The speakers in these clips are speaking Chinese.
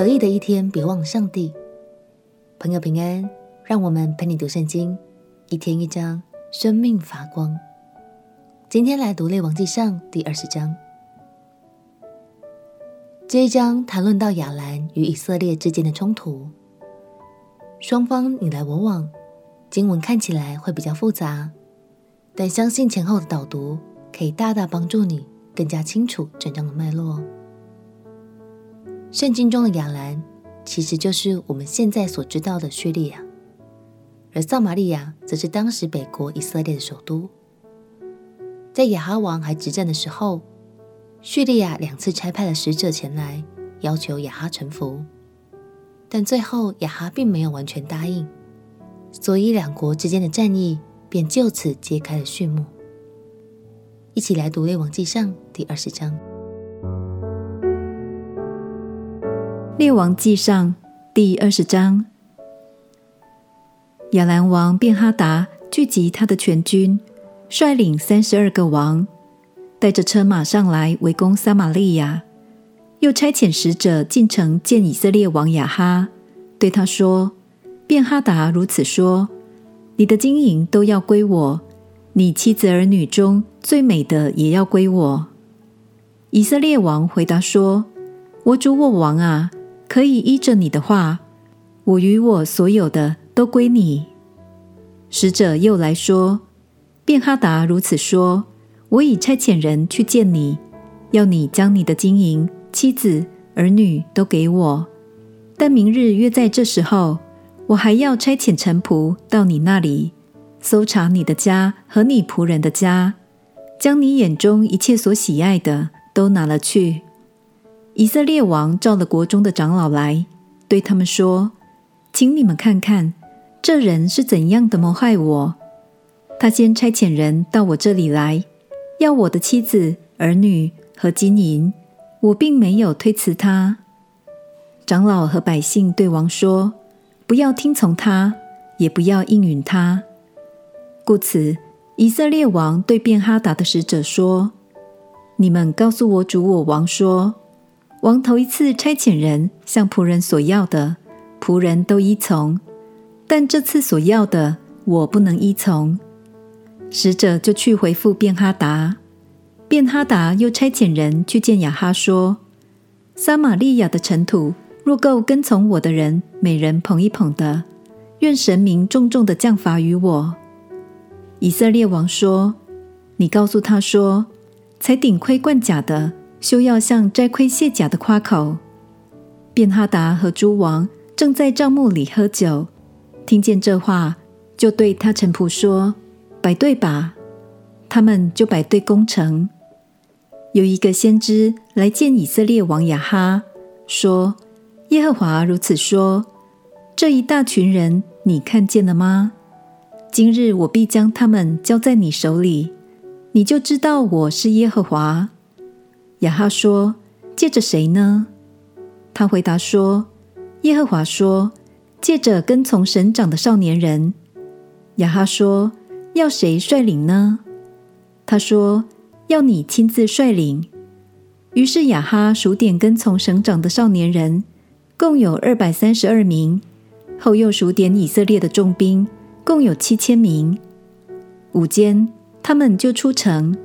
得意的一天，别忘了上帝。朋友平安，让我们陪你读圣经，一天一章，生命发光。今天来读列王纪上第二十章。这一章谈论到亚兰与以色列之间的冲突，双方你来我往，经文看起来会比较复杂，但相信前后的导读可以大大帮助你更加清楚整章的脉络。圣经中的亚兰，其实就是我们现在所知道的叙利亚，而撒玛利亚则是当时北国以色列的首都。在亚哈王还执政的时候，叙利亚两次差派了使者前来，要求亚哈臣服，但最后亚哈并没有完全答应，所以两国之间的战役便就此揭开了序幕。一起来读《列王纪上》第二十章。列王纪上第二十章，亚兰王便哈达聚集他的全军，率领三十二个王，带着车马上来围攻撒玛利亚。又差遣使者进城见以色列王亚哈，对他说：“便哈达如此说，你的金银都要归我，你妻子儿女中最美的也要归我。”以色列王回答说：“我主我王啊！”可以依着你的话，我与我所有的都归你。使者又来说：“便哈达如此说，我已差遣人去见你，要你将你的金银、妻子、儿女都给我。但明日约在这时候，我还要差遣臣仆到你那里，搜查你的家和你仆人的家，将你眼中一切所喜爱的都拿了去。”以色列王召了国中的长老来，对他们说：“请你们看看，这人是怎样的谋害我。他先差遣人到我这里来，要我的妻子、儿女和金银，我并没有推辞他。”长老和百姓对王说：“不要听从他，也不要应允他。”故此，以色列王对便哈达的使者说：“你们告诉我主我王说。”王头一次差遣人向仆人所要的，仆人都依从；但这次所要的，我不能依从。使者就去回复便哈达。便哈达又差遣人去见亚哈，说：“撒玛利亚的尘土，若够跟从我的人每人捧一捧的，愿神明重重的降罚于我。”以色列王说：“你告诉他说，才顶盔冠甲的。”休要向摘盔卸甲的夸口。便哈达和诸王正在帐幕里喝酒，听见这话，就对他臣仆说：“摆队吧。”他们就摆队攻城。有一个先知来见以色列王亚哈，说：“耶和华如此说：这一大群人，你看见了吗？今日我必将他们交在你手里，你就知道我是耶和华。”雅哈说：“借着谁呢？”他回答说：“耶和华说，借着跟从省长的少年人。”雅哈说：“要谁率领呢？”他说：“要你亲自率领。”于是雅哈数点跟从省长的少年人，共有二百三十二名。后又数点以色列的重兵，共有七千名。午间，他们就出城。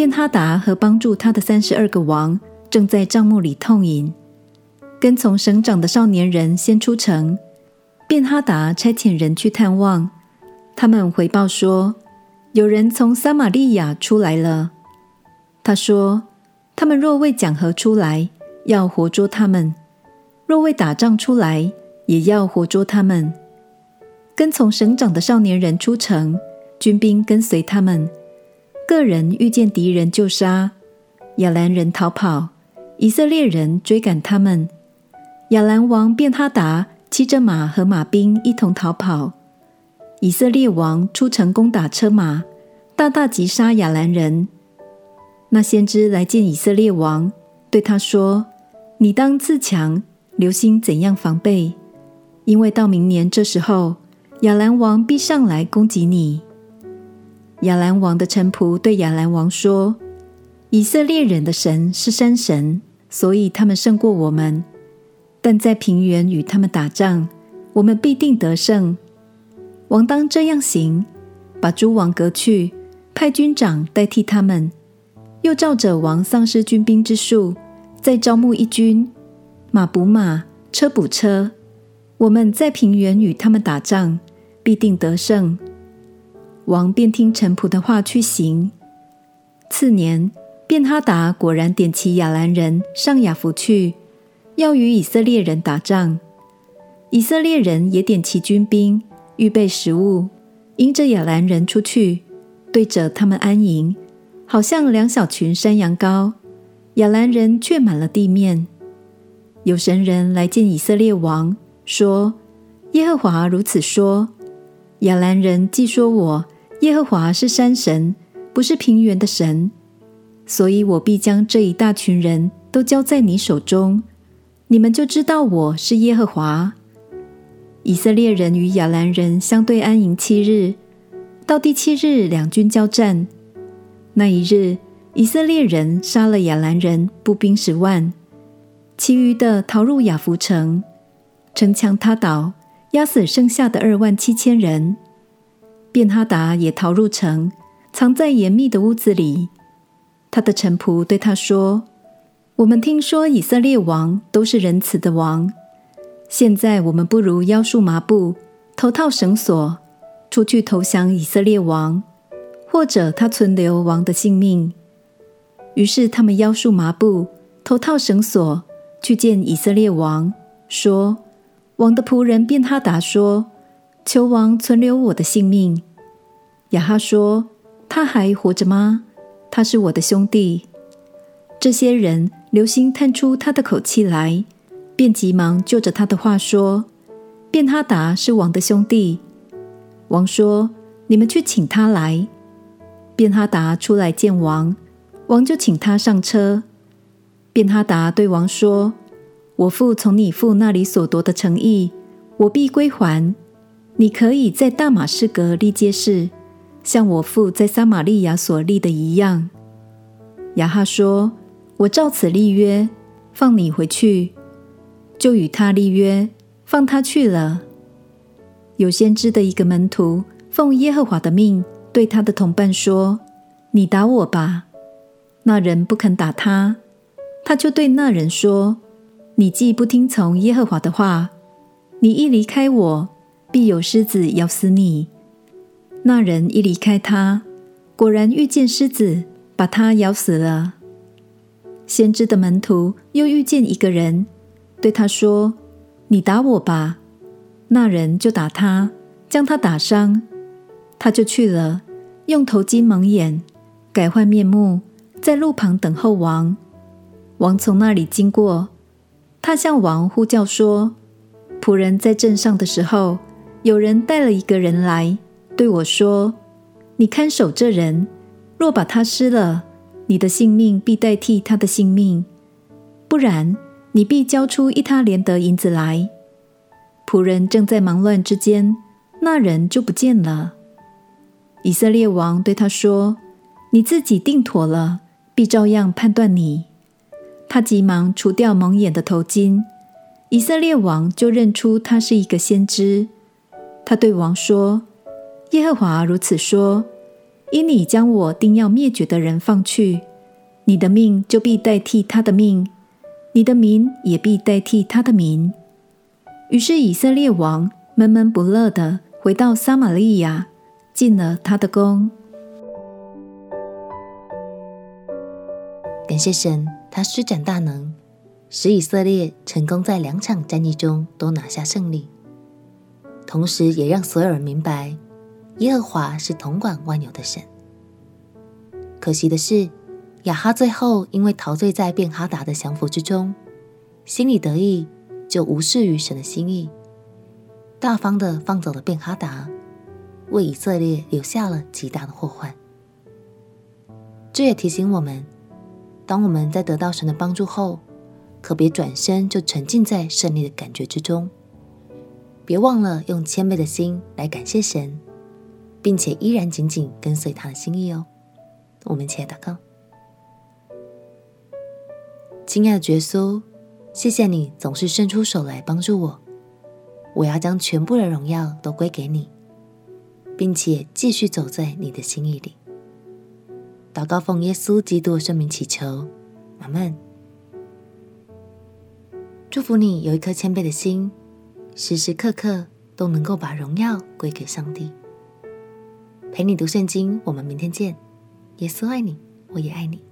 便哈达和帮助他的三十二个王正在帐幕里痛饮。跟从省长的少年人先出城，便哈达差遣人去探望。他们回报说，有人从撒玛利亚出来了。他说：他们若为讲和出来，要活捉他们；若为打仗出来，也要活捉他们。跟从省长的少年人出城，军兵跟随他们。个人遇见敌人就杀，亚兰人逃跑，以色列人追赶他们。亚兰王便哈达骑着马和马兵一同逃跑。以色列王出城攻打车马，大大击杀亚兰人。那先知来见以色列王，对他说：“你当自强，留心怎样防备，因为到明年这时候，亚兰王必上来攻击你。”亚兰王的臣仆对亚兰王说：“以色列人的神是山神，所以他们胜过我们。但在平原与他们打仗，我们必定得胜。王当这样行，把诸王革去，派军长代替他们，又照着王丧失军兵之数，再招募一军，马补马，车补车。我们在平原与他们打仗，必定得胜。王便听臣仆的话去行。次年，便哈达果然点起亚兰人上雅弗去，要与以色列人打仗。以色列人也点起军兵，预备食物，迎着亚兰人出去，对着他们安营，好像两小群山羊羔。亚兰人却满了地面。有神人来见以色列王，说：“耶和华如此说：亚兰人既说我耶和华是山神，不是平原的神。”所以我必将这一大群人都交在你手中，你们就知道我是耶和华。以色列人与亚兰人相对安营七日，到第七日，两军交战。那一日，以色列人杀了亚兰人步兵十万，其余的逃入亚弗城，城墙塌倒，压死剩下的二万七千人。便哈达也逃入城，藏在严密的屋子里。他的臣仆对他说：“我们听说以色列王都是仁慈的王，现在我们不如腰束麻布，头套绳索，出去投降以色列王，或者他存留王的性命。”于是他们腰束麻布，头套绳索，去见以色列王，说：“王的仆人便哈达说，求王存留我的性命。”亚哈说：“他还活着吗？”他是我的兄弟。这些人留心探出他的口气来，便急忙就着他的话说：“便哈达是王的兄弟。”王说：“你们去请他来。”便哈达出来见王，王就请他上车。便哈达对王说：“我父从你父那里所夺的诚意，我必归还。你可以在大马士革立街市。”像我父在撒玛利亚所立的一样，亚哈说：“我照此立约，放你回去。”就与他立约，放他去了。有先知的一个门徒奉耶和华的命，对他的同伴说：“你打我吧。”那人不肯打他，他就对那人说：“你既不听从耶和华的话，你一离开我，必有狮子咬死你。”那人一离开他，果然遇见狮子，把他咬死了。先知的门徒又遇见一个人，对他说：“你打我吧。”那人就打他，将他打伤。他就去了，用头巾蒙眼，改换面目，在路旁等候王。王从那里经过，他向王呼叫说：“仆人在镇上的时候，有人带了一个人来。”对我说：“你看守这人，若把他失了，你的性命必代替他的性命；不然，你必交出一他连得银子来。”仆人正在忙乱之间，那人就不见了。以色列王对他说：“你自己定妥了，必照样判断你。”他急忙除掉蒙眼的头巾，以色列王就认出他是一个先知。他对王说。耶和华如此说：因你将我定要灭绝的人放去，你的命就必代替他的命，你的民也必代替他的民。于是以色列王闷闷不乐地回到撒玛利亚，进了他的宫。感谢神，他施展大能，使以色列成功在两场战役中都拿下胜利，同时也让所有人明白。耶和华是统管万有的神。可惜的是，亚哈最后因为陶醉在便哈达的降服之中，心里得意，就无视于神的心意，大方的放走了便哈达，为以色列留下了极大的祸患。这也提醒我们，当我们在得到神的帮助后，可别转身就沉浸在胜利的感觉之中，别忘了用谦卑的心来感谢神。并且依然紧紧跟随他的心意哦。我们一起来祷告，亲爱的耶稣，谢谢你总是伸出手来帮助我。我要将全部的荣耀都归给你，并且继续走在你的心意里。祷告奉耶稣基督的圣名祈求，阿门。祝福你有一颗谦卑的心，时时刻刻都能够把荣耀归给上帝。陪你读圣经，我们明天见。耶稣爱你，我也爱你。